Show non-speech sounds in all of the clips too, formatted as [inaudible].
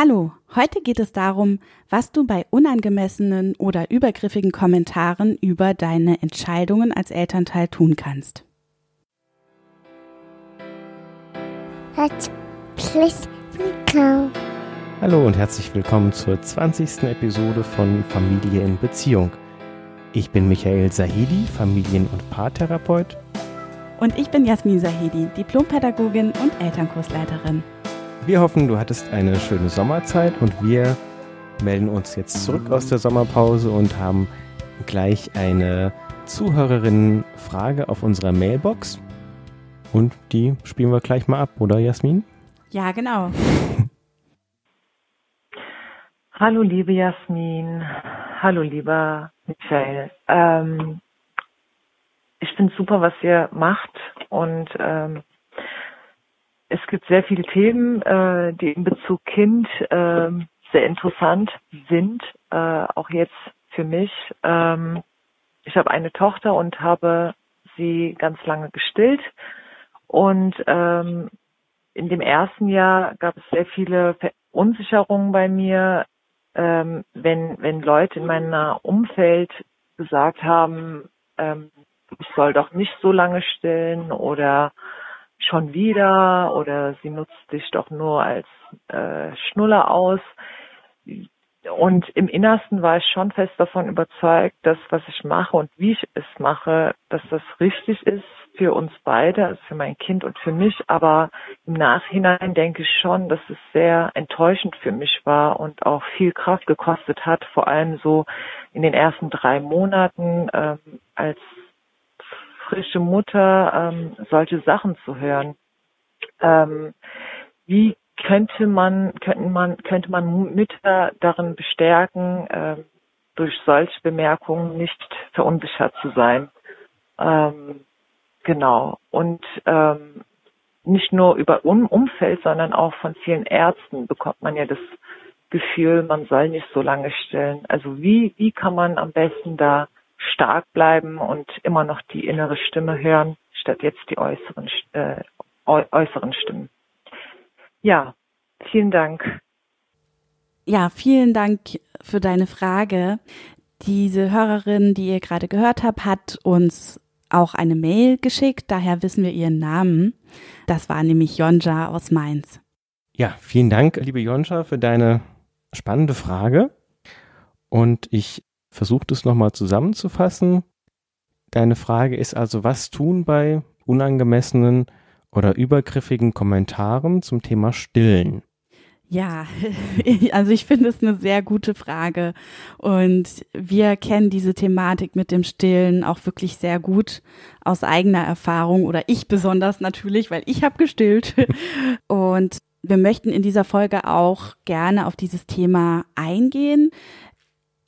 Hallo, heute geht es darum, was du bei unangemessenen oder übergriffigen Kommentaren über deine Entscheidungen als Elternteil tun kannst. Hallo und herzlich willkommen zur 20. Episode von Familie in Beziehung. Ich bin Michael Sahidi, Familien- und Paartherapeut. Und ich bin Jasmin Sahidi, Diplompädagogin und Elternkursleiterin. Wir hoffen, du hattest eine schöne Sommerzeit und wir melden uns jetzt zurück aus der Sommerpause und haben gleich eine Zuhörerinnenfrage auf unserer Mailbox. Und die spielen wir gleich mal ab, oder Jasmin? Ja, genau. [laughs] Hallo liebe Jasmin, hallo lieber Michael. Ähm, ich finde super, was ihr macht und ähm, es gibt sehr viele Themen, äh, die in Bezug Kind äh, sehr interessant sind, äh, auch jetzt für mich. Ähm, ich habe eine Tochter und habe sie ganz lange gestillt und ähm, in dem ersten Jahr gab es sehr viele Verunsicherungen bei mir, ähm, wenn wenn Leute in meinem Umfeld gesagt haben, ähm, ich soll doch nicht so lange stillen oder schon wieder oder sie nutzt dich doch nur als äh, Schnuller aus. Und im Innersten war ich schon fest davon überzeugt, dass was ich mache und wie ich es mache, dass das richtig ist für uns beide, also für mein Kind und für mich. Aber im Nachhinein denke ich schon, dass es sehr enttäuschend für mich war und auch viel Kraft gekostet hat, vor allem so in den ersten drei Monaten, ähm, als frische Mutter ähm, solche Sachen zu hören. Ähm, wie könnte man, könnte man, könnte man Mütter darin bestärken, äh, durch solche Bemerkungen nicht verunsichert zu sein? Ähm, genau. Und ähm, nicht nur über um Umfeld, sondern auch von vielen Ärzten bekommt man ja das Gefühl, man soll nicht so lange stillen. Also wie, wie kann man am besten da stark bleiben und immer noch die innere Stimme hören, statt jetzt die äußeren, äh, äußeren Stimmen. Ja, vielen Dank. Ja, vielen Dank für deine Frage. Diese Hörerin, die ihr gerade gehört habt, hat uns auch eine Mail geschickt, daher wissen wir ihren Namen. Das war nämlich Jonja aus Mainz. Ja, vielen Dank, liebe Jonja, für deine spannende Frage. Und ich versuche das nochmal zusammenzufassen. Deine Frage ist also, was tun bei unangemessenen oder übergriffigen Kommentaren zum Thema Stillen? Ja, [laughs] also ich finde es eine sehr gute Frage und wir kennen diese Thematik mit dem Stillen auch wirklich sehr gut aus eigener Erfahrung oder ich besonders natürlich, weil ich habe gestillt [laughs] und wir möchten in dieser Folge auch gerne auf dieses Thema eingehen.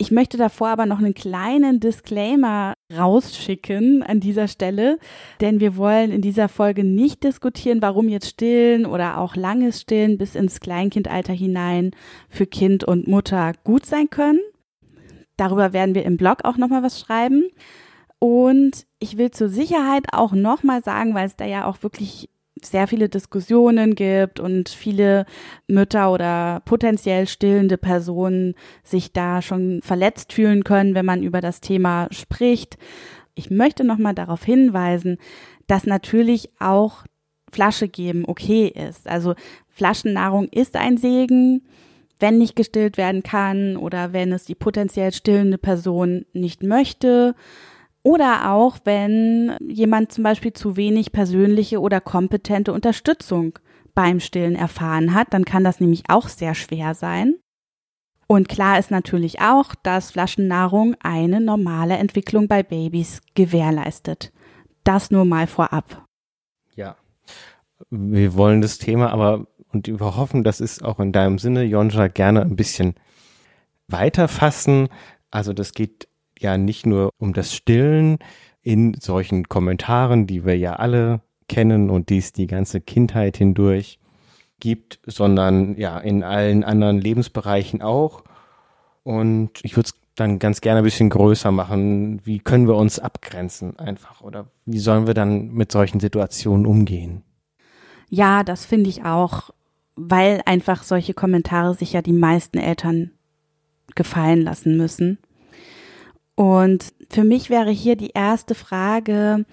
Ich möchte davor aber noch einen kleinen Disclaimer rausschicken an dieser Stelle, denn wir wollen in dieser Folge nicht diskutieren, warum jetzt Stillen oder auch langes Stillen bis ins Kleinkindalter hinein für Kind und Mutter gut sein können. Darüber werden wir im Blog auch nochmal was schreiben. Und ich will zur Sicherheit auch nochmal sagen, weil es da ja auch wirklich sehr viele Diskussionen gibt und viele Mütter oder potenziell stillende Personen sich da schon verletzt fühlen können, wenn man über das Thema spricht. Ich möchte nochmal darauf hinweisen, dass natürlich auch Flasche geben okay ist. Also Flaschennahrung ist ein Segen, wenn nicht gestillt werden kann oder wenn es die potenziell stillende Person nicht möchte oder auch, wenn jemand zum Beispiel zu wenig persönliche oder kompetente Unterstützung beim Stillen erfahren hat, dann kann das nämlich auch sehr schwer sein. Und klar ist natürlich auch, dass Flaschennahrung eine normale Entwicklung bei Babys gewährleistet. Das nur mal vorab. Ja, wir wollen das Thema aber und wir hoffen, das ist auch in deinem Sinne, Jonja, gerne ein bisschen weiter fassen. Also das geht ja nicht nur um das Stillen in solchen Kommentaren, die wir ja alle kennen und die es die ganze Kindheit hindurch gibt, sondern ja in allen anderen Lebensbereichen auch. Und ich würde es dann ganz gerne ein bisschen größer machen. Wie können wir uns abgrenzen einfach? Oder wie sollen wir dann mit solchen Situationen umgehen? Ja, das finde ich auch weil einfach solche Kommentare sich ja die meisten Eltern gefallen lassen müssen. Und für mich wäre hier die erste Frage,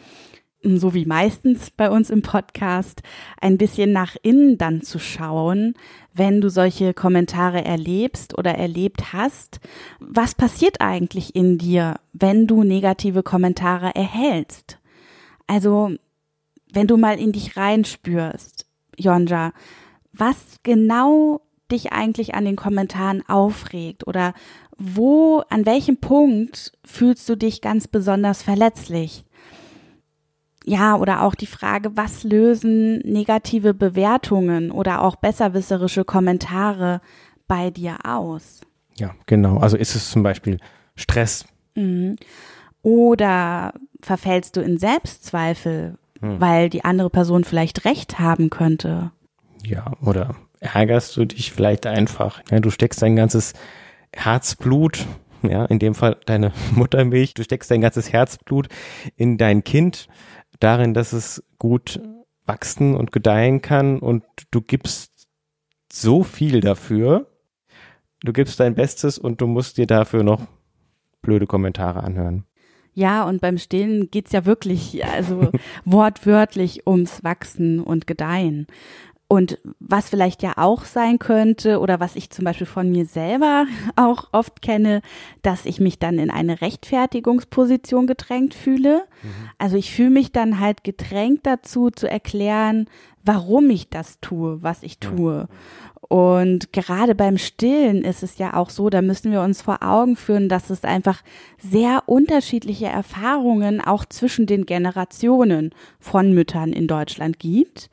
so wie meistens bei uns im Podcast, ein bisschen nach innen dann zu schauen, wenn du solche Kommentare erlebst oder erlebt hast. Was passiert eigentlich in dir, wenn du negative Kommentare erhältst? Also, wenn du mal in dich reinspürst, Jonja, was genau dich eigentlich an den Kommentaren aufregt oder wo, an welchem Punkt fühlst du dich ganz besonders verletzlich? Ja, oder auch die Frage, was lösen negative Bewertungen oder auch besserwisserische Kommentare bei dir aus? Ja, genau. Also ist es zum Beispiel Stress. Mhm. Oder verfällst du in Selbstzweifel, hm. weil die andere Person vielleicht recht haben könnte? Ja, oder ärgerst du dich vielleicht einfach? Ja, du steckst dein ganzes Herzblut ja, in dem Fall deine [laughs] Muttermilch, du steckst dein ganzes Herzblut in dein Kind darin, dass es gut wachsen und gedeihen kann und du gibst so viel dafür. Du gibst dein Bestes und du musst dir dafür noch blöde Kommentare anhören. Ja, und beim Stillen geht's ja wirklich, also [laughs] wortwörtlich ums Wachsen und Gedeihen. Und was vielleicht ja auch sein könnte oder was ich zum Beispiel von mir selber [laughs] auch oft kenne, dass ich mich dann in eine Rechtfertigungsposition gedrängt fühle. Mhm. Also ich fühle mich dann halt gedrängt dazu zu erklären, warum ich das tue, was ich tue. Und gerade beim Stillen ist es ja auch so, da müssen wir uns vor Augen führen, dass es einfach sehr unterschiedliche Erfahrungen auch zwischen den Generationen von Müttern in Deutschland gibt.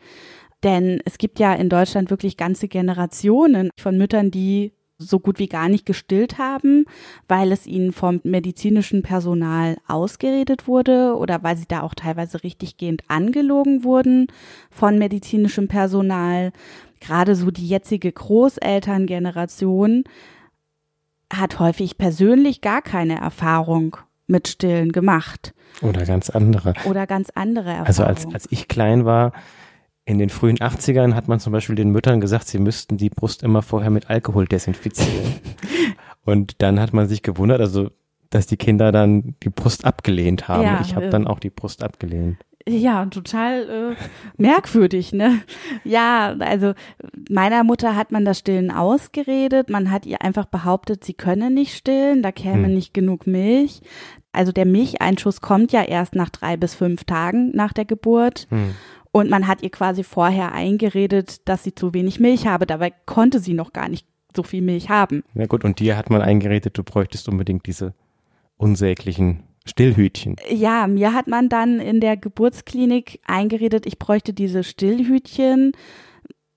Denn es gibt ja in Deutschland wirklich ganze Generationen von Müttern, die so gut wie gar nicht gestillt haben, weil es ihnen vom medizinischen Personal ausgeredet wurde oder weil sie da auch teilweise richtiggehend angelogen wurden von medizinischem Personal. Gerade so die jetzige Großelterngeneration hat häufig persönlich gar keine Erfahrung mit Stillen gemacht. Oder ganz andere. Oder ganz andere Erfahrungen. Also als, als ich klein war, in den frühen 80ern hat man zum Beispiel den Müttern gesagt, sie müssten die Brust immer vorher mit Alkohol desinfizieren. [laughs] Und dann hat man sich gewundert, also dass die Kinder dann die Brust abgelehnt haben. Ja, ich habe äh, dann auch die Brust abgelehnt. Ja, total äh, merkwürdig, ne? Ja, also meiner Mutter hat man das Stillen ausgeredet. Man hat ihr einfach behauptet, sie könne nicht stillen, da käme hm. nicht genug Milch. Also der Milcheinschuss kommt ja erst nach drei bis fünf Tagen nach der Geburt. Hm. Und man hat ihr quasi vorher eingeredet, dass sie zu wenig Milch habe. Dabei konnte sie noch gar nicht so viel Milch haben. Ja gut, und dir hat man eingeredet, du bräuchtest unbedingt diese unsäglichen Stillhütchen. Ja, mir hat man dann in der Geburtsklinik eingeredet, ich bräuchte diese Stillhütchen.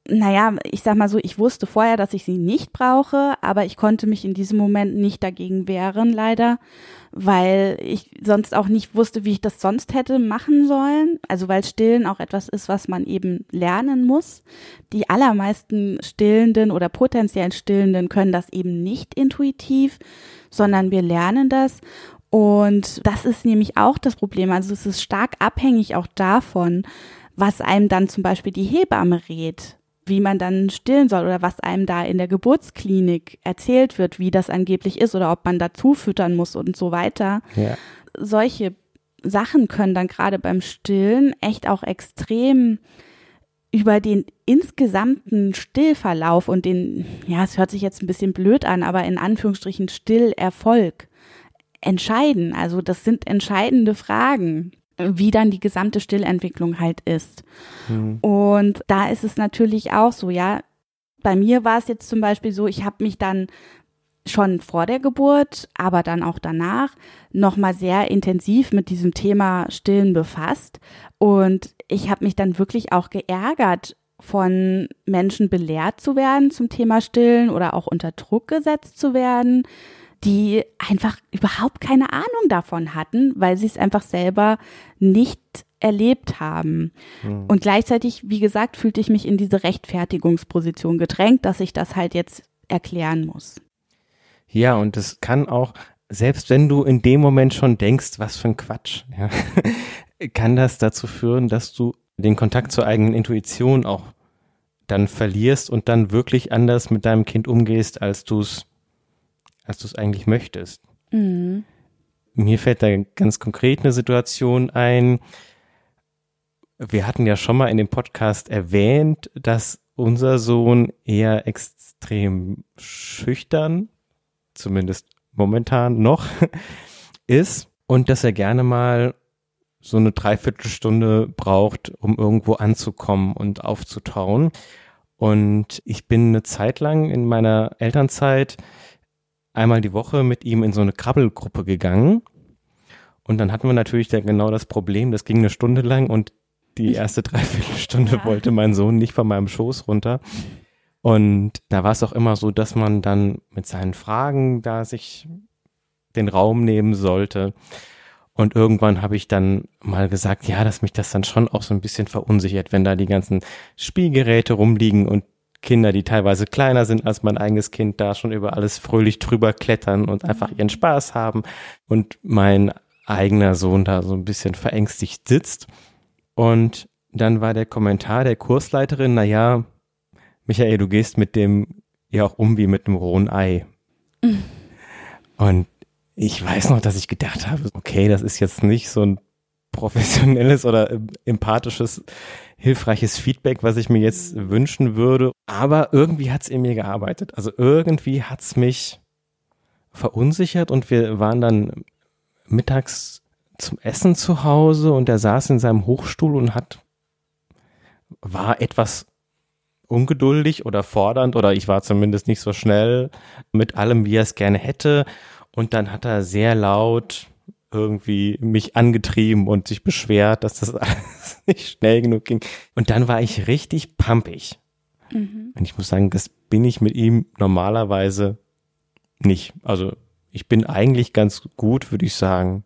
Naja, ich sag mal so, ich wusste vorher, dass ich sie nicht brauche, aber ich konnte mich in diesem Moment nicht dagegen wehren, leider weil ich sonst auch nicht wusste, wie ich das sonst hätte machen sollen. Also weil Stillen auch etwas ist, was man eben lernen muss. Die allermeisten Stillenden oder potenziellen Stillenden können das eben nicht intuitiv, sondern wir lernen das. Und das ist nämlich auch das Problem. Also es ist stark abhängig auch davon, was einem dann zum Beispiel die Hebamme rät wie man dann stillen soll oder was einem da in der Geburtsklinik erzählt wird, wie das angeblich ist oder ob man dazu füttern muss und so weiter. Ja. Solche Sachen können dann gerade beim Stillen echt auch extrem über den insgesamten Stillverlauf und den, ja, es hört sich jetzt ein bisschen blöd an, aber in Anführungsstrichen Stillerfolg entscheiden. Also das sind entscheidende Fragen wie dann die gesamte Stillentwicklung halt ist. Mhm. Und da ist es natürlich auch so, ja. Bei mir war es jetzt zum Beispiel so, ich habe mich dann schon vor der Geburt, aber dann auch danach nochmal sehr intensiv mit diesem Thema Stillen befasst. Und ich habe mich dann wirklich auch geärgert, von Menschen belehrt zu werden zum Thema Stillen oder auch unter Druck gesetzt zu werden, die einfach überhaupt keine Ahnung davon hatten, weil sie es einfach selber nicht erlebt haben. Mhm. Und gleichzeitig, wie gesagt, fühlte ich mich in diese Rechtfertigungsposition gedrängt, dass ich das halt jetzt erklären muss. Ja, und es kann auch, selbst wenn du in dem Moment schon denkst, was für ein Quatsch, ja, [laughs] kann das dazu führen, dass du den Kontakt zur eigenen Intuition auch dann verlierst und dann wirklich anders mit deinem Kind umgehst, als du es als du es eigentlich möchtest. Mhm. Mir fällt da ganz konkret eine Situation ein. Wir hatten ja schon mal in dem Podcast erwähnt, dass unser Sohn eher extrem schüchtern, zumindest momentan noch, [laughs] ist und dass er gerne mal so eine Dreiviertelstunde braucht, um irgendwo anzukommen und aufzutauen. Und ich bin eine Zeit lang in meiner Elternzeit einmal die Woche mit ihm in so eine Krabbelgruppe gegangen. Und dann hatten wir natürlich da genau das Problem, das ging eine Stunde lang und die erste Dreiviertelstunde [laughs] ja. wollte mein Sohn nicht von meinem Schoß runter. Und da war es auch immer so, dass man dann mit seinen Fragen da sich den Raum nehmen sollte. Und irgendwann habe ich dann mal gesagt, ja, dass mich das dann schon auch so ein bisschen verunsichert, wenn da die ganzen Spielgeräte rumliegen und Kinder, die teilweise kleiner sind als mein eigenes Kind, da schon über alles fröhlich drüber klettern und einfach ihren Spaß haben und mein eigener Sohn da so ein bisschen verängstigt sitzt. Und dann war der Kommentar der Kursleiterin, na ja, Michael, du gehst mit dem ja auch um wie mit einem rohen Ei. Mhm. Und ich weiß noch, dass ich gedacht habe, okay, das ist jetzt nicht so ein professionelles oder empathisches, hilfreiches Feedback, was ich mir jetzt wünschen würde. Aber irgendwie hat es in mir gearbeitet. Also irgendwie hat es mich verunsichert und wir waren dann mittags zum Essen zu Hause und er saß in seinem Hochstuhl und hat, war etwas ungeduldig oder fordernd oder ich war zumindest nicht so schnell mit allem, wie er es gerne hätte. Und dann hat er sehr laut irgendwie mich angetrieben und sich beschwert, dass das [laughs] alles nicht schnell genug ging. Und dann war ich richtig pampig. Mhm. Und ich muss sagen, das bin ich mit ihm normalerweise nicht. Also ich bin eigentlich ganz gut, würde ich sagen.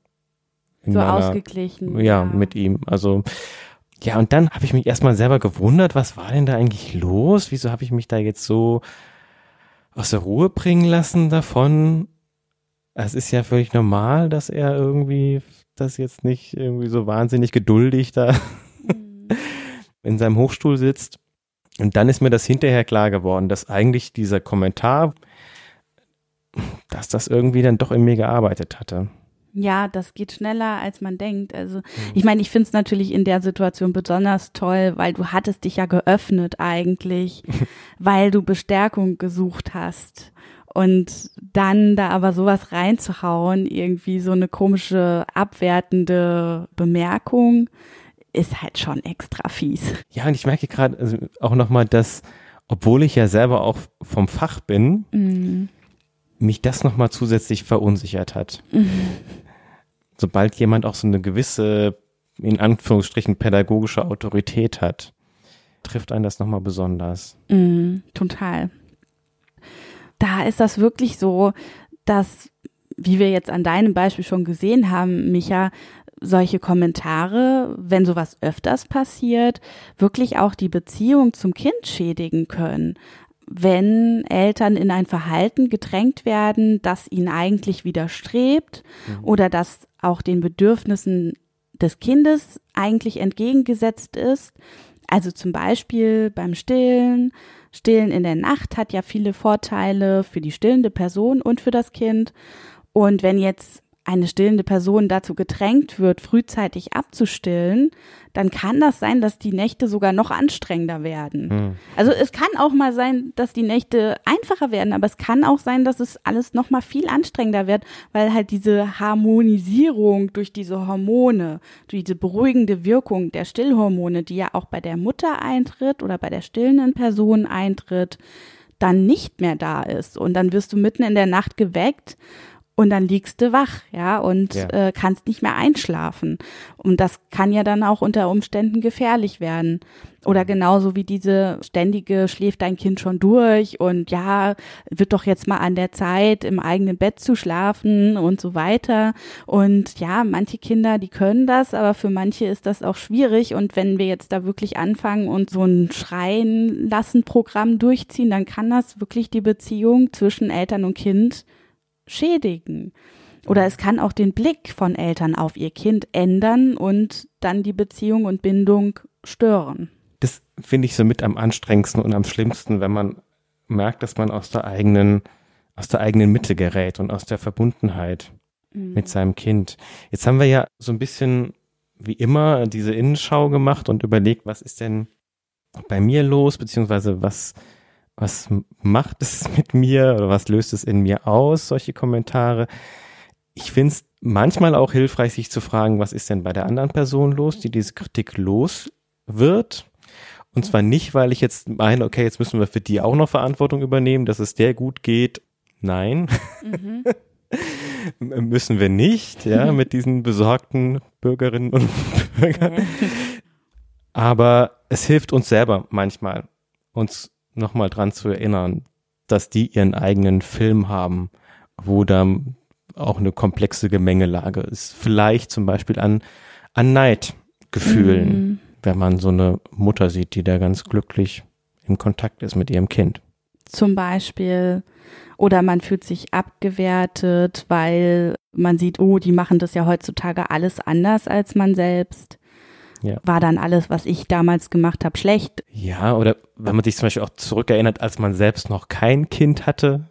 so meiner, ausgeglichen. Ja, ja, mit ihm. Also ja, und dann habe ich mich erstmal selber gewundert, was war denn da eigentlich los? Wieso habe ich mich da jetzt so aus der Ruhe bringen lassen davon? Es ist ja völlig normal, dass er irgendwie das jetzt nicht irgendwie so wahnsinnig geduldig da mhm. [laughs] in seinem Hochstuhl sitzt. Und dann ist mir das hinterher klar geworden, dass eigentlich dieser Kommentar, dass das irgendwie dann doch in mir gearbeitet hatte. Ja, das geht schneller, als man denkt. Also mhm. ich meine, ich finde es natürlich in der Situation besonders toll, weil du hattest dich ja geöffnet eigentlich, [laughs] weil du Bestärkung gesucht hast. Und dann da aber sowas reinzuhauen, irgendwie so eine komische, abwertende Bemerkung, ist halt schon extra fies. Ja, und ich merke gerade also auch nochmal, dass, obwohl ich ja selber auch vom Fach bin, mhm mich das nochmal zusätzlich verunsichert hat. Mhm. [laughs] Sobald jemand auch so eine gewisse, in Anführungsstrichen, pädagogische Autorität hat, trifft einen das nochmal besonders. Mhm, total. Da ist das wirklich so, dass, wie wir jetzt an deinem Beispiel schon gesehen haben, Micha, solche Kommentare, wenn sowas öfters passiert, wirklich auch die Beziehung zum Kind schädigen können wenn Eltern in ein Verhalten gedrängt werden, das ihnen eigentlich widerstrebt mhm. oder das auch den Bedürfnissen des Kindes eigentlich entgegengesetzt ist. Also zum Beispiel beim Stillen. Stillen in der Nacht hat ja viele Vorteile für die stillende Person und für das Kind. Und wenn jetzt eine stillende Person dazu gedrängt wird, frühzeitig abzustillen, dann kann das sein, dass die Nächte sogar noch anstrengender werden. Hm. Also es kann auch mal sein, dass die Nächte einfacher werden, aber es kann auch sein, dass es alles noch mal viel anstrengender wird, weil halt diese Harmonisierung durch diese Hormone, durch diese beruhigende Wirkung der Stillhormone, die ja auch bei der Mutter eintritt oder bei der stillenden Person eintritt, dann nicht mehr da ist und dann wirst du mitten in der Nacht geweckt und dann liegst du wach, ja, und ja. Äh, kannst nicht mehr einschlafen. Und das kann ja dann auch unter Umständen gefährlich werden. Oder genauso wie diese ständige schläft dein Kind schon durch und ja, wird doch jetzt mal an der Zeit, im eigenen Bett zu schlafen und so weiter. Und ja, manche Kinder, die können das, aber für manche ist das auch schwierig. Und wenn wir jetzt da wirklich anfangen und so ein Schreien lassen Programm durchziehen, dann kann das wirklich die Beziehung zwischen Eltern und Kind schädigen. Oder es kann auch den Blick von Eltern auf ihr Kind ändern und dann die Beziehung und Bindung stören. das finde ich so mit am anstrengendsten und am schlimmsten, wenn man merkt, dass man aus der eigenen, aus der eigenen Mitte gerät und aus der Verbundenheit mhm. mit seinem Kind. Jetzt haben wir ja so ein bisschen wie immer diese Innenschau gemacht und überlegt, was ist denn bei mir los, beziehungsweise was, was macht es [laughs] mit mir oder was löst es in mir aus, solche Kommentare. Ich finde es manchmal auch hilfreich, sich zu fragen, was ist denn bei der anderen Person los, die diese Kritik los wird. Und zwar nicht, weil ich jetzt meine, okay, jetzt müssen wir für die auch noch Verantwortung übernehmen, dass es der gut geht. Nein. Mhm. [laughs] müssen wir nicht, ja, [laughs] mit diesen besorgten Bürgerinnen und Bürgern. Aber es hilft uns selber manchmal, uns nochmal dran zu erinnern, dass die ihren eigenen Film haben, wo da auch eine komplexe Gemengelage ist. Vielleicht zum Beispiel an, an Neidgefühlen, mhm. wenn man so eine Mutter sieht, die da ganz glücklich im Kontakt ist mit ihrem Kind. Zum Beispiel, oder man fühlt sich abgewertet, weil man sieht, oh, die machen das ja heutzutage alles anders als man selbst. Ja. War dann alles, was ich damals gemacht habe, schlecht? Ja, oder wenn man sich zum Beispiel auch zurückerinnert, als man selbst noch kein Kind hatte.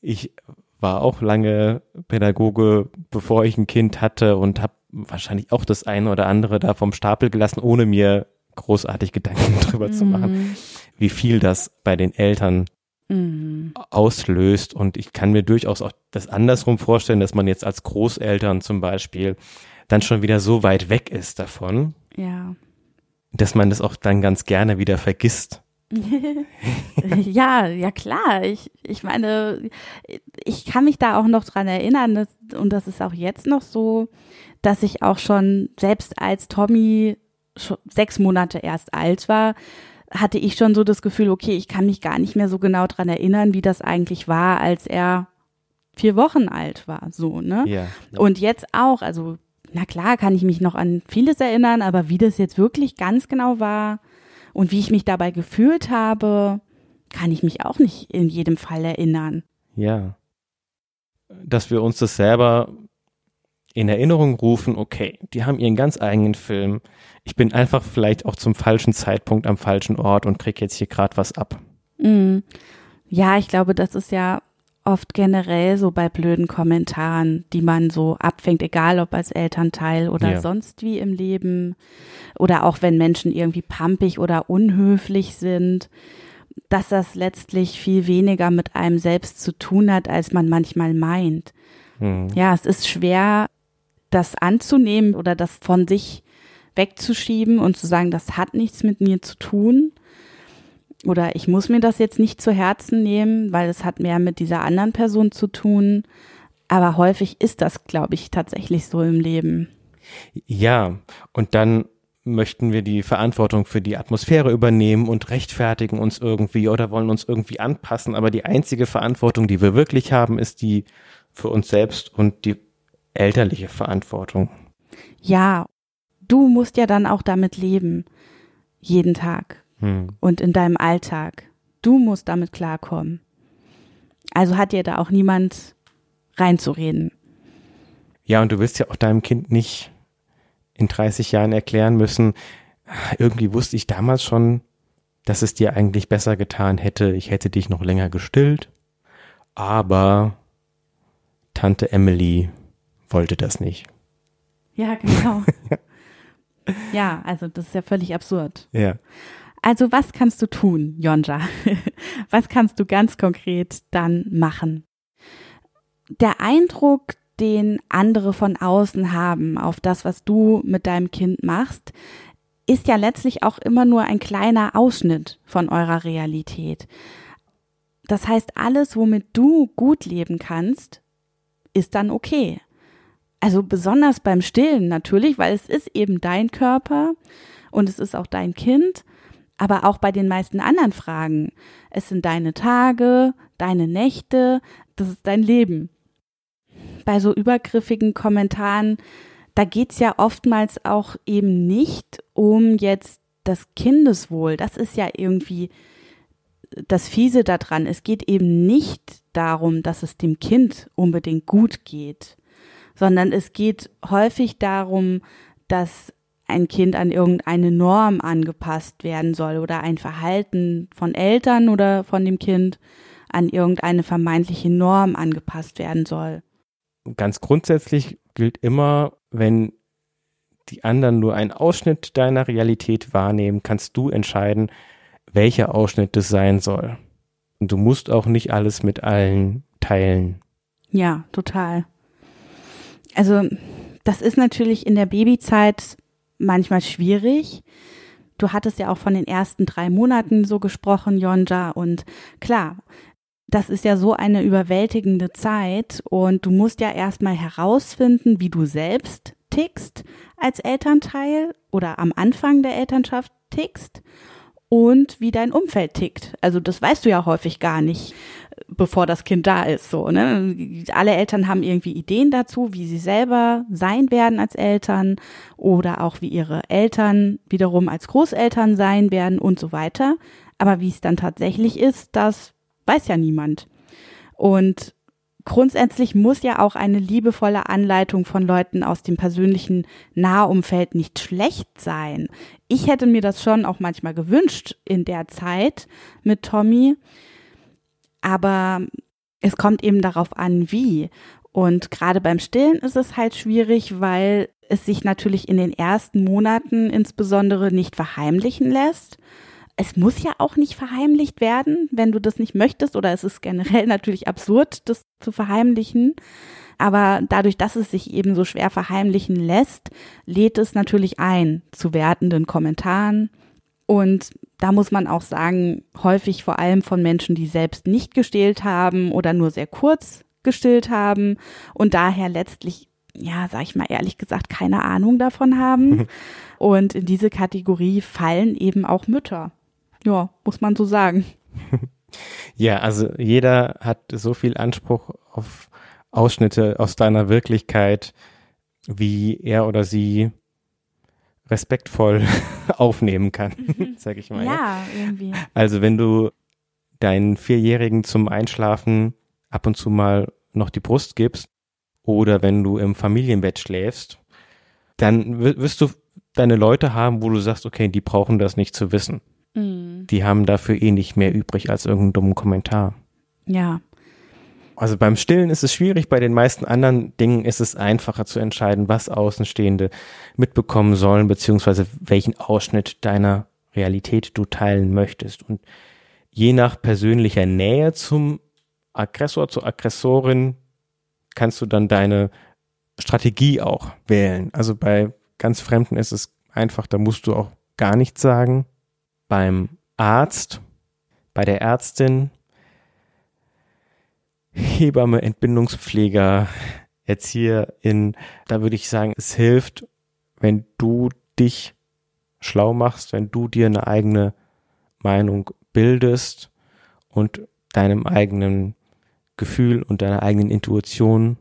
Ich war auch lange Pädagoge, bevor ich ein Kind hatte und habe wahrscheinlich auch das eine oder andere da vom Stapel gelassen, ohne mir großartig Gedanken [laughs] drüber mhm. zu machen, mhm. wie viel das bei den Eltern mhm. auslöst. Und ich kann mir durchaus auch das andersrum vorstellen, dass man jetzt als Großeltern zum Beispiel dann schon wieder so weit weg ist davon, ja. dass man das auch dann ganz gerne wieder vergisst. [laughs] ja, ja klar. Ich, ich meine, ich kann mich da auch noch dran erinnern, dass, und das ist auch jetzt noch so, dass ich auch schon, selbst als Tommy sechs Monate erst alt war, hatte ich schon so das Gefühl, okay, ich kann mich gar nicht mehr so genau dran erinnern, wie das eigentlich war, als er vier Wochen alt war, so, ne? Ja, ja. Und jetzt auch, also, na klar, kann ich mich noch an vieles erinnern, aber wie das jetzt wirklich ganz genau war, und wie ich mich dabei gefühlt habe, kann ich mich auch nicht in jedem Fall erinnern. Ja. Dass wir uns das selber in Erinnerung rufen, okay, die haben ihren ganz eigenen Film. Ich bin einfach vielleicht auch zum falschen Zeitpunkt am falschen Ort und krieg jetzt hier gerade was ab. Mm. Ja, ich glaube, das ist ja oft generell so bei blöden Kommentaren, die man so abfängt, egal ob als Elternteil oder ja. sonst wie im Leben oder auch wenn Menschen irgendwie pampig oder unhöflich sind, dass das letztlich viel weniger mit einem selbst zu tun hat, als man manchmal meint. Mhm. Ja, es ist schwer, das anzunehmen oder das von sich wegzuschieben und zu sagen, das hat nichts mit mir zu tun oder ich muss mir das jetzt nicht zu Herzen nehmen, weil es hat mehr mit dieser anderen Person zu tun. Aber häufig ist das, glaube ich, tatsächlich so im Leben. Ja, und dann möchten wir die Verantwortung für die Atmosphäre übernehmen und rechtfertigen uns irgendwie oder wollen uns irgendwie anpassen. Aber die einzige Verantwortung, die wir wirklich haben, ist die für uns selbst und die elterliche Verantwortung. Ja, du musst ja dann auch damit leben. Jeden Tag hm. und in deinem Alltag. Du musst damit klarkommen. Also hat dir da auch niemand reinzureden. Ja, und du wirst ja auch deinem Kind nicht in 30 Jahren erklären müssen, irgendwie wusste ich damals schon, dass es dir eigentlich besser getan hätte, ich hätte dich noch länger gestillt, aber Tante Emily wollte das nicht. Ja, genau. [laughs] ja, also das ist ja völlig absurd. Ja. Also was kannst du tun, Jonja? [laughs] was kannst du ganz konkret dann machen? Der Eindruck, den andere von außen haben auf das, was du mit deinem Kind machst, ist ja letztlich auch immer nur ein kleiner Ausschnitt von eurer Realität. Das heißt, alles, womit du gut leben kannst, ist dann okay. Also besonders beim Stillen natürlich, weil es ist eben dein Körper und es ist auch dein Kind aber auch bei den meisten anderen Fragen. Es sind deine Tage, deine Nächte, das ist dein Leben. Bei so übergriffigen Kommentaren, da geht's ja oftmals auch eben nicht um jetzt das Kindeswohl. Das ist ja irgendwie das Fiese daran. Es geht eben nicht darum, dass es dem Kind unbedingt gut geht, sondern es geht häufig darum, dass ein Kind an irgendeine Norm angepasst werden soll oder ein Verhalten von Eltern oder von dem Kind an irgendeine vermeintliche Norm angepasst werden soll. Ganz grundsätzlich gilt immer, wenn die anderen nur einen Ausschnitt deiner Realität wahrnehmen, kannst du entscheiden, welcher Ausschnitt das sein soll. Und du musst auch nicht alles mit allen teilen. Ja, total. Also, das ist natürlich in der Babyzeit manchmal schwierig. Du hattest ja auch von den ersten drei Monaten so gesprochen, Jonja. Und klar, das ist ja so eine überwältigende Zeit und du musst ja erstmal herausfinden, wie du selbst tickst als Elternteil oder am Anfang der Elternschaft tickst und wie dein Umfeld tickt. Also das weißt du ja häufig gar nicht, bevor das Kind da ist. So, ne? Alle Eltern haben irgendwie Ideen dazu, wie sie selber sein werden als Eltern oder auch wie ihre Eltern wiederum als Großeltern sein werden und so weiter. Aber wie es dann tatsächlich ist, das weiß ja niemand. Und grundsätzlich muss ja auch eine liebevolle Anleitung von Leuten aus dem persönlichen Nahumfeld nicht schlecht sein. Ich hätte mir das schon auch manchmal gewünscht in der Zeit mit Tommy. Aber es kommt eben darauf an, wie. Und gerade beim Stillen ist es halt schwierig, weil es sich natürlich in den ersten Monaten insbesondere nicht verheimlichen lässt es muss ja auch nicht verheimlicht werden, wenn du das nicht möchtest, oder es ist generell [laughs] natürlich absurd, das zu verheimlichen. Aber dadurch, dass es sich eben so schwer verheimlichen lässt, lädt es natürlich ein zu wertenden Kommentaren. Und da muss man auch sagen, häufig vor allem von Menschen, die selbst nicht gestillt haben oder nur sehr kurz gestillt haben und daher letztlich, ja, sag ich mal ehrlich gesagt, keine Ahnung davon haben. [laughs] Und in diese Kategorie fallen eben auch Mütter. Ja, muss man so sagen. [laughs] ja, also jeder hat so viel Anspruch auf Ausschnitte aus deiner Wirklichkeit, wie er oder sie respektvoll [laughs] aufnehmen kann, sag ich mal. Ja, irgendwie. Also wenn du deinen Vierjährigen zum Einschlafen ab und zu mal noch die Brust gibst oder wenn du im Familienbett schläfst, dann wirst du deine Leute haben, wo du sagst, okay, die brauchen das nicht zu wissen. Mhm. Die haben dafür eh nicht mehr übrig als irgendeinen dummen Kommentar. Ja. Also beim Stillen ist es schwierig, bei den meisten anderen Dingen ist es einfacher zu entscheiden, was Außenstehende mitbekommen sollen, beziehungsweise welchen Ausschnitt deiner Realität du teilen möchtest. Und je nach persönlicher Nähe zum Aggressor, zur Aggressorin, kannst du dann deine Strategie auch wählen. Also bei ganz Fremden ist es einfach, da musst du auch gar nichts sagen beim Arzt, bei der Ärztin, Hebamme, Entbindungspfleger, Erzieherin, da würde ich sagen, es hilft, wenn du dich schlau machst, wenn du dir eine eigene Meinung bildest und deinem eigenen Gefühl und deiner eigenen Intuition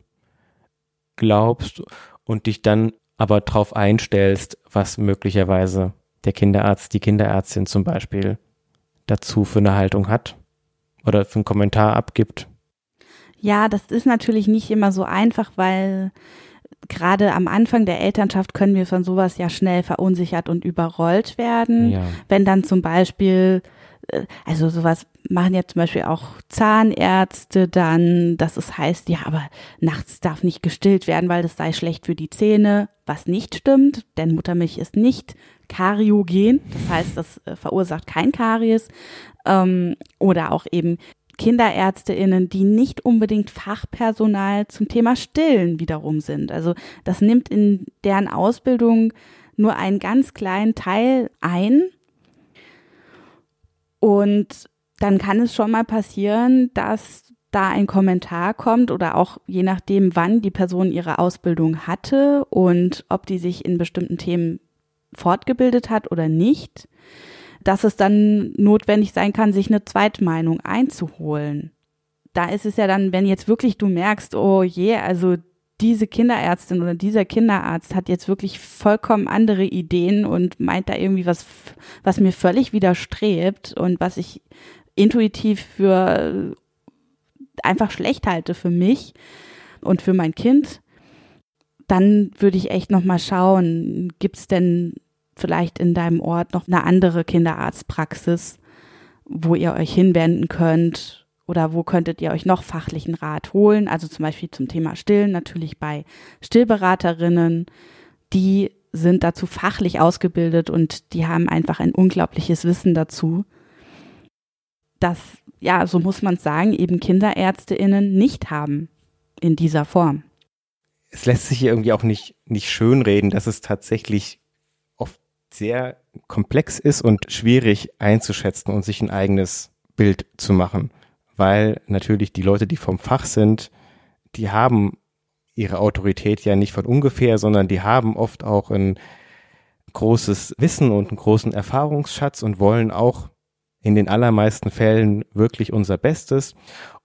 glaubst und dich dann aber darauf einstellst, was möglicherweise der Kinderarzt, die Kinderärztin zum Beispiel dazu für eine Haltung hat oder für einen Kommentar abgibt. Ja, das ist natürlich nicht immer so einfach, weil gerade am Anfang der Elternschaft können wir von sowas ja schnell verunsichert und überrollt werden. Ja. Wenn dann zum Beispiel, äh, also sowas machen ja zum Beispiel auch Zahnärzte dann, dass es heißt, ja, aber nachts darf nicht gestillt werden, weil das sei schlecht für die Zähne, was nicht stimmt, denn Muttermilch ist nicht kariogen, das heißt, das äh, verursacht kein Karies ähm, oder auch eben KinderärzteInnen, die nicht unbedingt Fachpersonal zum Thema Stillen wiederum sind. Also das nimmt in deren Ausbildung nur einen ganz kleinen Teil ein. Und dann kann es schon mal passieren, dass da ein Kommentar kommt oder auch je nachdem, wann die Person ihre Ausbildung hatte und ob die sich in bestimmten Themen fortgebildet hat oder nicht, dass es dann notwendig sein kann, sich eine Zweitmeinung einzuholen. Da ist es ja dann, wenn jetzt wirklich du merkst, oh je, also diese Kinderärztin oder dieser Kinderarzt hat jetzt wirklich vollkommen andere Ideen und meint da irgendwie was, was mir völlig widerstrebt und was ich intuitiv für einfach schlecht halte für mich und für mein Kind, dann würde ich echt noch mal schauen, gibt es denn vielleicht in deinem Ort noch eine andere Kinderarztpraxis, wo ihr euch hinwenden könnt oder wo könntet ihr euch noch fachlichen Rat holen? Also zum Beispiel zum Thema Stillen natürlich bei Stillberaterinnen, die sind dazu fachlich ausgebildet und die haben einfach ein unglaubliches Wissen dazu, dass, ja, so muss man sagen, eben KinderärzteInnen nicht haben in dieser Form. Es lässt sich irgendwie auch nicht, nicht schönreden, dass es tatsächlich sehr komplex ist und schwierig einzuschätzen und sich ein eigenes Bild zu machen weil natürlich die Leute, die vom Fach sind, die haben ihre Autorität ja nicht von ungefähr, sondern die haben oft auch ein großes Wissen und einen großen Erfahrungsschatz und wollen auch in den allermeisten Fällen wirklich unser Bestes.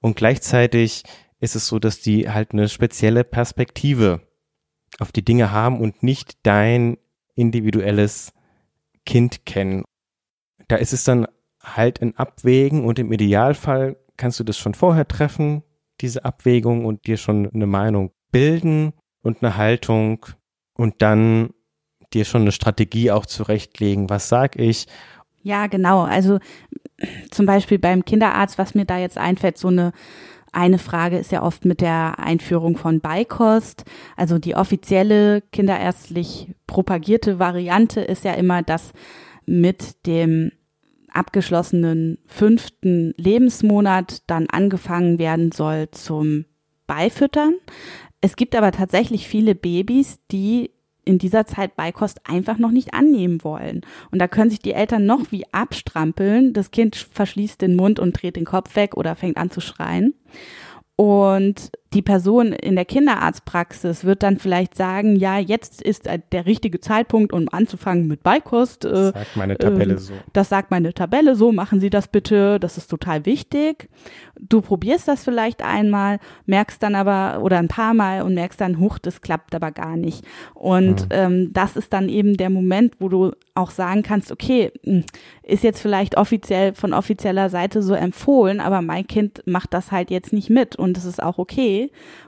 Und gleichzeitig ist es so, dass die halt eine spezielle Perspektive auf die Dinge haben und nicht dein individuelles Kind kennen. Da ist es dann halt ein Abwägen und im Idealfall kannst du das schon vorher treffen, diese Abwägung und dir schon eine Meinung bilden und eine Haltung und dann dir schon eine Strategie auch zurechtlegen. Was sag ich? Ja, genau. Also zum Beispiel beim Kinderarzt, was mir da jetzt einfällt, so eine eine Frage ist ja oft mit der Einführung von Beikost. Also die offizielle kinderärztlich propagierte Variante ist ja immer, dass mit dem abgeschlossenen fünften Lebensmonat dann angefangen werden soll zum Beifüttern. Es gibt aber tatsächlich viele Babys, die in dieser Zeit Beikost einfach noch nicht annehmen wollen. Und da können sich die Eltern noch wie abstrampeln. Das Kind verschließt den Mund und dreht den Kopf weg oder fängt an zu schreien. Und die Person in der Kinderarztpraxis wird dann vielleicht sagen, ja, jetzt ist der richtige Zeitpunkt, um anzufangen mit Beikost. Das sagt meine Tabelle äh, so. Das sagt meine Tabelle so, machen Sie das bitte, das ist total wichtig. Du probierst das vielleicht einmal, merkst dann aber, oder ein paar Mal und merkst dann, huch, das klappt aber gar nicht. Und mhm. ähm, das ist dann eben der Moment, wo du auch sagen kannst, okay, hm, ist jetzt vielleicht offiziell von offizieller Seite so empfohlen, aber mein Kind macht das halt jetzt nicht mit und es ist auch okay.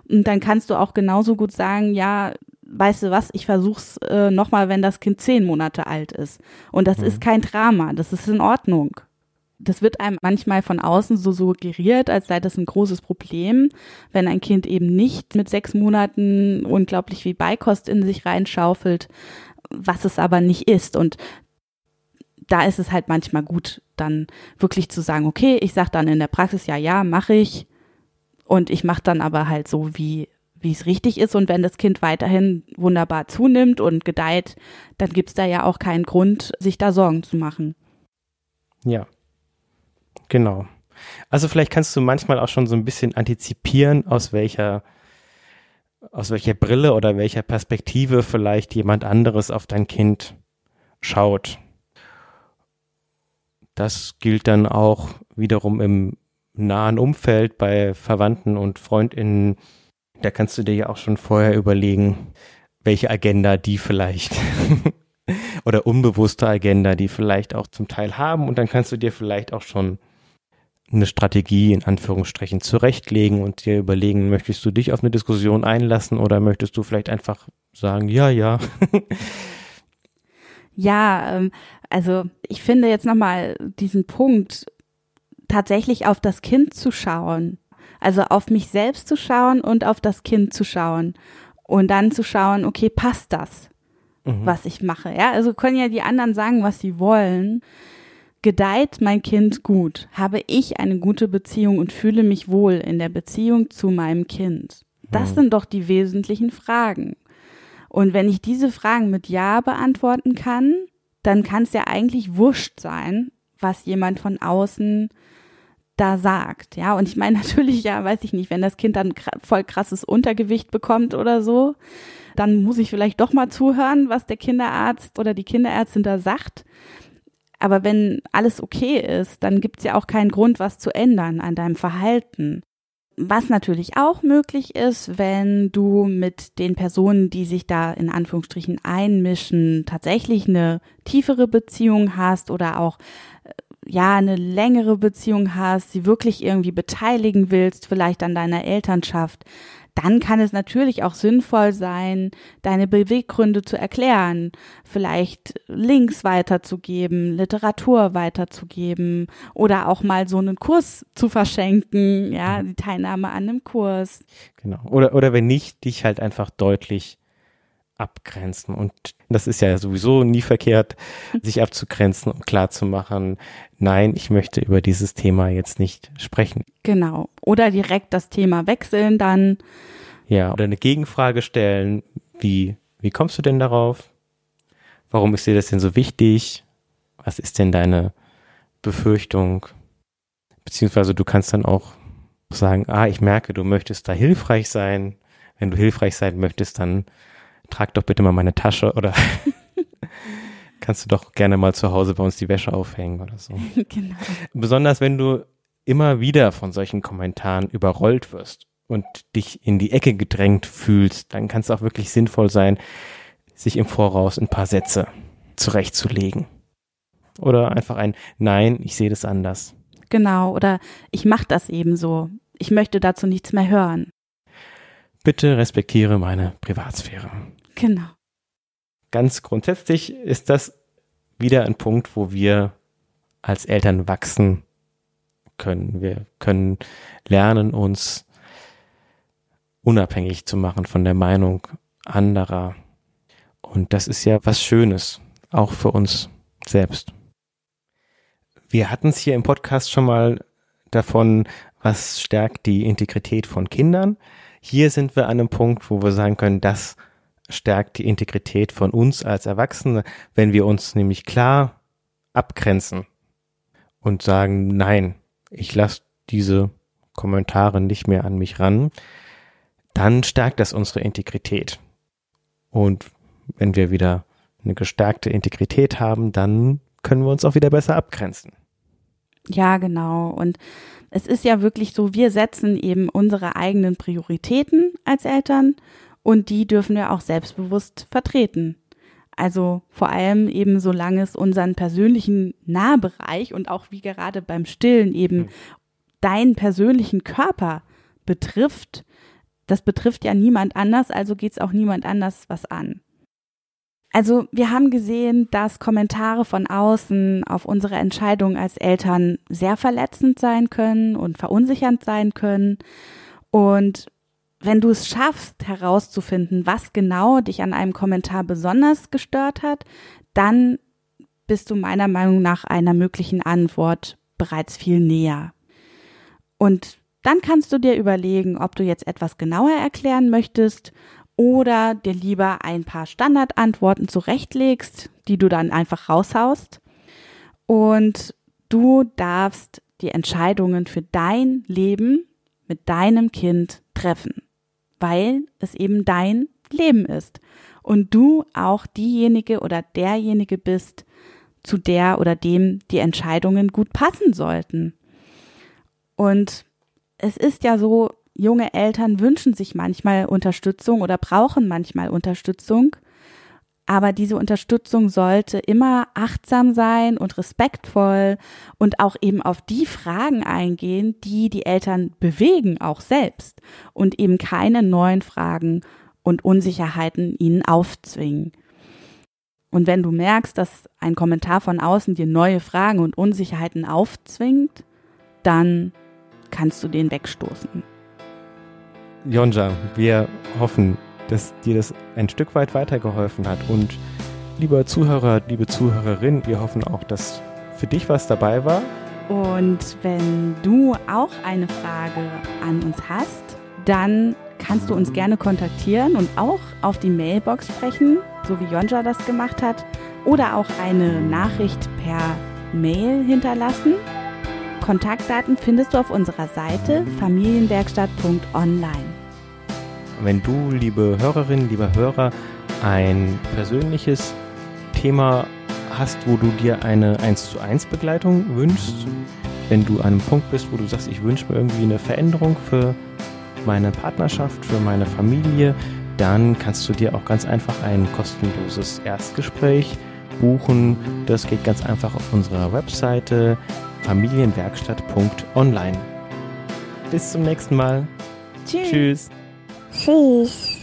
Und dann kannst du auch genauso gut sagen, ja, weißt du was, ich versuch's äh, nochmal, wenn das Kind zehn Monate alt ist. Und das mhm. ist kein Drama, das ist in Ordnung. Das wird einem manchmal von außen so suggeriert, als sei das ein großes Problem, wenn ein Kind eben nicht mit sechs Monaten unglaublich wie Beikost in sich reinschaufelt, was es aber nicht ist. Und da ist es halt manchmal gut, dann wirklich zu sagen, okay, ich sag dann in der Praxis, ja, ja, mache ich. Und ich mache dann aber halt so, wie wie es richtig ist. Und wenn das Kind weiterhin wunderbar zunimmt und gedeiht, dann gibt's da ja auch keinen Grund, sich da Sorgen zu machen. Ja, genau. Also vielleicht kannst du manchmal auch schon so ein bisschen antizipieren, aus welcher aus welcher Brille oder welcher Perspektive vielleicht jemand anderes auf dein Kind schaut. Das gilt dann auch wiederum im nahen Umfeld bei Verwandten und Freundinnen. Da kannst du dir ja auch schon vorher überlegen, welche Agenda die vielleicht [laughs] oder unbewusste Agenda die vielleicht auch zum Teil haben und dann kannst du dir vielleicht auch schon eine Strategie in Anführungsstrichen zurechtlegen und dir überlegen, möchtest du dich auf eine Diskussion einlassen oder möchtest du vielleicht einfach sagen, ja, ja. [laughs] ja, ähm, also ich finde jetzt nochmal diesen Punkt, tatsächlich auf das Kind zu schauen. Also auf mich selbst zu schauen und auf das Kind zu schauen. Und dann zu schauen, okay, passt das, mhm. was ich mache? Ja, also können ja die anderen sagen, was sie wollen. Gedeiht mein Kind gut? Habe ich eine gute Beziehung und fühle mich wohl in der Beziehung zu meinem Kind? Das mhm. sind doch die wesentlichen Fragen. Und wenn ich diese Fragen mit Ja beantworten kann, dann kann es ja eigentlich wurscht sein, was jemand von außen da sagt. Ja, und ich meine [laughs] natürlich, ja, weiß ich nicht, wenn das Kind dann voll krasses Untergewicht bekommt oder so, dann muss ich vielleicht doch mal zuhören, was der Kinderarzt oder die Kinderärztin da sagt. Aber wenn alles okay ist, dann gibt es ja auch keinen Grund, was zu ändern an deinem Verhalten. Was natürlich auch möglich ist, wenn du mit den Personen, die sich da in Anführungsstrichen einmischen, tatsächlich eine tiefere Beziehung hast oder auch ja eine längere Beziehung hast, sie wirklich irgendwie beteiligen willst, vielleicht an deiner Elternschaft, dann kann es natürlich auch sinnvoll sein, deine Beweggründe zu erklären, vielleicht Links weiterzugeben, Literatur weiterzugeben oder auch mal so einen Kurs zu verschenken, ja, die Teilnahme an einem Kurs. Genau. Oder, oder wenn nicht, dich halt einfach deutlich abgrenzen. Und das ist ja sowieso nie verkehrt, sich abzugrenzen und klar zu machen, nein, ich möchte über dieses Thema jetzt nicht sprechen. Genau. Oder direkt das Thema wechseln dann. Ja, oder eine Gegenfrage stellen, wie, wie kommst du denn darauf? Warum ist dir das denn so wichtig? Was ist denn deine Befürchtung? Beziehungsweise du kannst dann auch sagen, ah, ich merke, du möchtest da hilfreich sein. Wenn du hilfreich sein möchtest, dann trag doch bitte mal meine Tasche oder [laughs] kannst du doch gerne mal zu Hause bei uns die Wäsche aufhängen oder so. [laughs] Genau. Besonders wenn du immer wieder von solchen Kommentaren überrollt wirst und dich in die Ecke gedrängt fühlst, dann kann es auch wirklich sinnvoll sein, sich im Voraus ein paar Sätze zurechtzulegen. Oder einfach ein Nein, ich sehe das anders. Genau, oder ich mache das eben so. Ich möchte dazu nichts mehr hören. Bitte respektiere meine Privatsphäre. Genau. Ganz grundsätzlich ist das wieder ein Punkt, wo wir als Eltern wachsen können. Wir können lernen, uns unabhängig zu machen von der Meinung anderer. Und das ist ja was Schönes, auch für uns selbst. Wir hatten es hier im Podcast schon mal davon, was stärkt die Integrität von Kindern. Hier sind wir an einem Punkt, wo wir sagen können, das stärkt die Integrität von uns als Erwachsene, wenn wir uns nämlich klar abgrenzen und sagen, nein, ich lasse diese Kommentare nicht mehr an mich ran, dann stärkt das unsere Integrität. Und wenn wir wieder eine gestärkte Integrität haben, dann können wir uns auch wieder besser abgrenzen. Ja, genau. Und es ist ja wirklich so, wir setzen eben unsere eigenen Prioritäten als Eltern und die dürfen wir auch selbstbewusst vertreten. Also vor allem eben solange es unseren persönlichen Nahbereich und auch wie gerade beim Stillen eben mhm. deinen persönlichen Körper betrifft, das betrifft ja niemand anders, also geht es auch niemand anders was an. Also wir haben gesehen, dass Kommentare von außen auf unsere Entscheidung als Eltern sehr verletzend sein können und verunsichernd sein können. Und wenn du es schaffst herauszufinden, was genau dich an einem Kommentar besonders gestört hat, dann bist du meiner Meinung nach einer möglichen Antwort bereits viel näher. Und dann kannst du dir überlegen, ob du jetzt etwas genauer erklären möchtest oder dir lieber ein paar Standardantworten zurechtlegst, die du dann einfach raushaust. Und du darfst die Entscheidungen für dein Leben mit deinem Kind treffen weil es eben dein Leben ist und du auch diejenige oder derjenige bist, zu der oder dem die Entscheidungen gut passen sollten. Und es ist ja so, junge Eltern wünschen sich manchmal Unterstützung oder brauchen manchmal Unterstützung aber diese Unterstützung sollte immer achtsam sein und respektvoll und auch eben auf die Fragen eingehen, die die Eltern bewegen, auch selbst und eben keine neuen Fragen und Unsicherheiten ihnen aufzwingen. Und wenn du merkst, dass ein Kommentar von außen dir neue Fragen und Unsicherheiten aufzwingt, dann kannst du den wegstoßen. Jonja, wir hoffen, dass dir das ein Stück weit weitergeholfen hat. Und lieber Zuhörer, liebe Zuhörerin, wir hoffen auch, dass für dich was dabei war. Und wenn du auch eine Frage an uns hast, dann kannst du uns gerne kontaktieren und auch auf die Mailbox sprechen, so wie Jonja das gemacht hat, oder auch eine Nachricht per Mail hinterlassen. Kontaktdaten findest du auf unserer Seite familienwerkstatt.online. Wenn du, liebe Hörerinnen, lieber Hörer, ein persönliches Thema hast, wo du dir eine 1 zu 1 Begleitung wünschst, wenn du an einem Punkt bist, wo du sagst, ich wünsche mir irgendwie eine Veränderung für meine Partnerschaft, für meine Familie, dann kannst du dir auch ganz einfach ein kostenloses Erstgespräch buchen. Das geht ganz einfach auf unserer Webseite familienwerkstatt.online. Bis zum nächsten Mal. Tschüss. Tschüss. Tschüss.